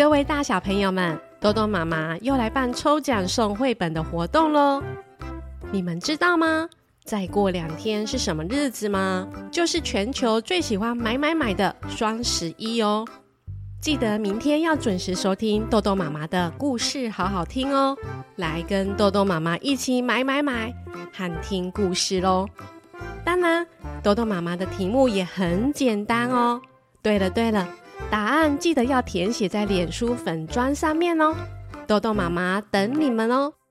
各位大小朋友们，豆豆妈妈又来办抽奖送绘本的活动喽！你们知道吗？再过两天是什么日子吗？就是全球最喜欢买买买的双十一哦！记得明天要准时收听豆豆妈妈的故事，好好听哦！来跟豆豆妈妈一起买买买，和听故事喽！当然，豆豆妈妈的题目也很简单哦。对了对了。答案记得要填写在脸书粉砖上面哦，豆豆妈妈等你们哦。